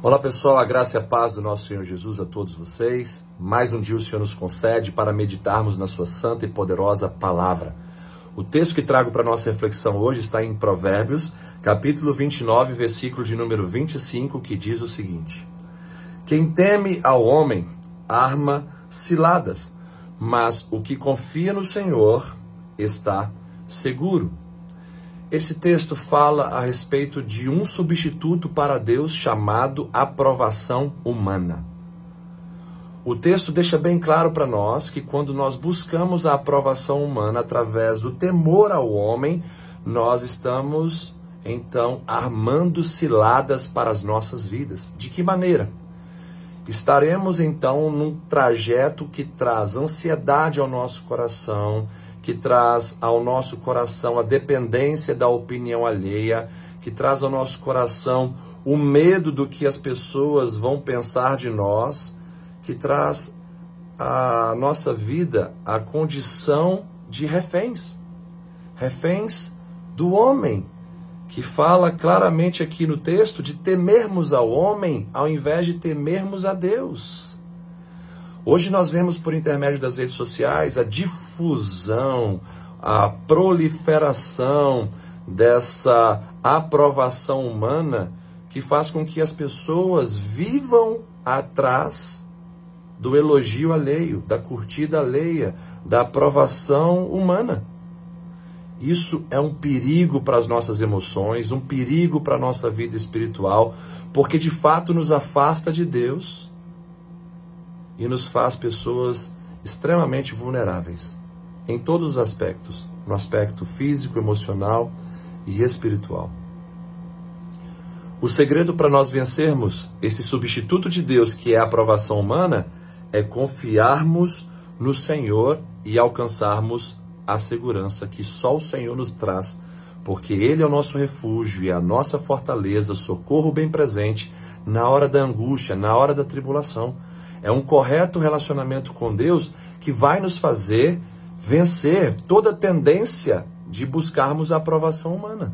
Olá pessoal, a graça e a paz do nosso Senhor Jesus a todos vocês. Mais um dia o Senhor nos concede para meditarmos na Sua santa e poderosa palavra. O texto que trago para nossa reflexão hoje está em Provérbios, capítulo 29, versículo de número 25, que diz o seguinte: Quem teme ao homem arma ciladas, mas o que confia no Senhor está seguro. Esse texto fala a respeito de um substituto para Deus chamado aprovação humana. O texto deixa bem claro para nós que quando nós buscamos a aprovação humana através do temor ao homem, nós estamos então armando ciladas para as nossas vidas. De que maneira? Estaremos então num trajeto que traz ansiedade ao nosso coração, que traz ao nosso coração a dependência da opinião alheia, que traz ao nosso coração o medo do que as pessoas vão pensar de nós, que traz à nossa vida a condição de reféns. Reféns do homem, que fala claramente aqui no texto de temermos ao homem ao invés de temermos a Deus. Hoje nós vemos por intermédio das redes sociais a difusão, a proliferação dessa aprovação humana que faz com que as pessoas vivam atrás do elogio alheio, da curtida alheia, da aprovação humana. Isso é um perigo para as nossas emoções, um perigo para a nossa vida espiritual, porque de fato nos afasta de Deus e nos faz pessoas extremamente vulneráveis em todos os aspectos, no aspecto físico, emocional e espiritual. O segredo para nós vencermos esse substituto de Deus, que é a aprovação humana, é confiarmos no Senhor e alcançarmos a segurança que só o Senhor nos traz, porque Ele é o nosso refúgio e a nossa fortaleza, socorro bem presente na hora da angústia, na hora da tribulação. É um correto relacionamento com Deus que vai nos fazer vencer toda tendência de buscarmos a aprovação humana.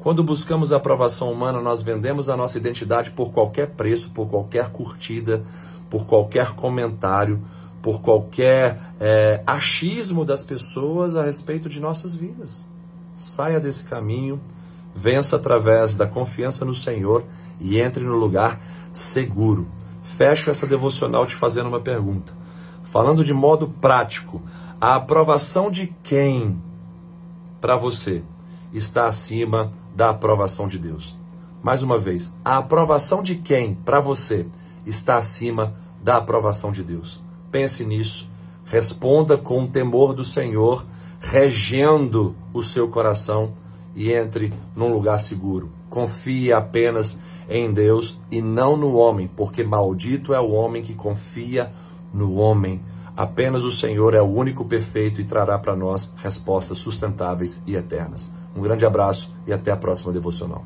Quando buscamos a aprovação humana, nós vendemos a nossa identidade por qualquer preço, por qualquer curtida, por qualquer comentário, por qualquer é, achismo das pessoas a respeito de nossas vidas. Saia desse caminho, vença através da confiança no Senhor e entre no lugar seguro fecho essa devocional te fazendo uma pergunta. Falando de modo prático, a aprovação de quem para você está acima da aprovação de Deus? Mais uma vez, a aprovação de quem para você está acima da aprovação de Deus? Pense nisso, responda com o temor do Senhor, regendo o seu coração e entre num lugar seguro. Confie apenas em Deus e não no homem, porque maldito é o homem que confia no homem. Apenas o Senhor é o único perfeito e trará para nós respostas sustentáveis e eternas. Um grande abraço e até a próxima devocional.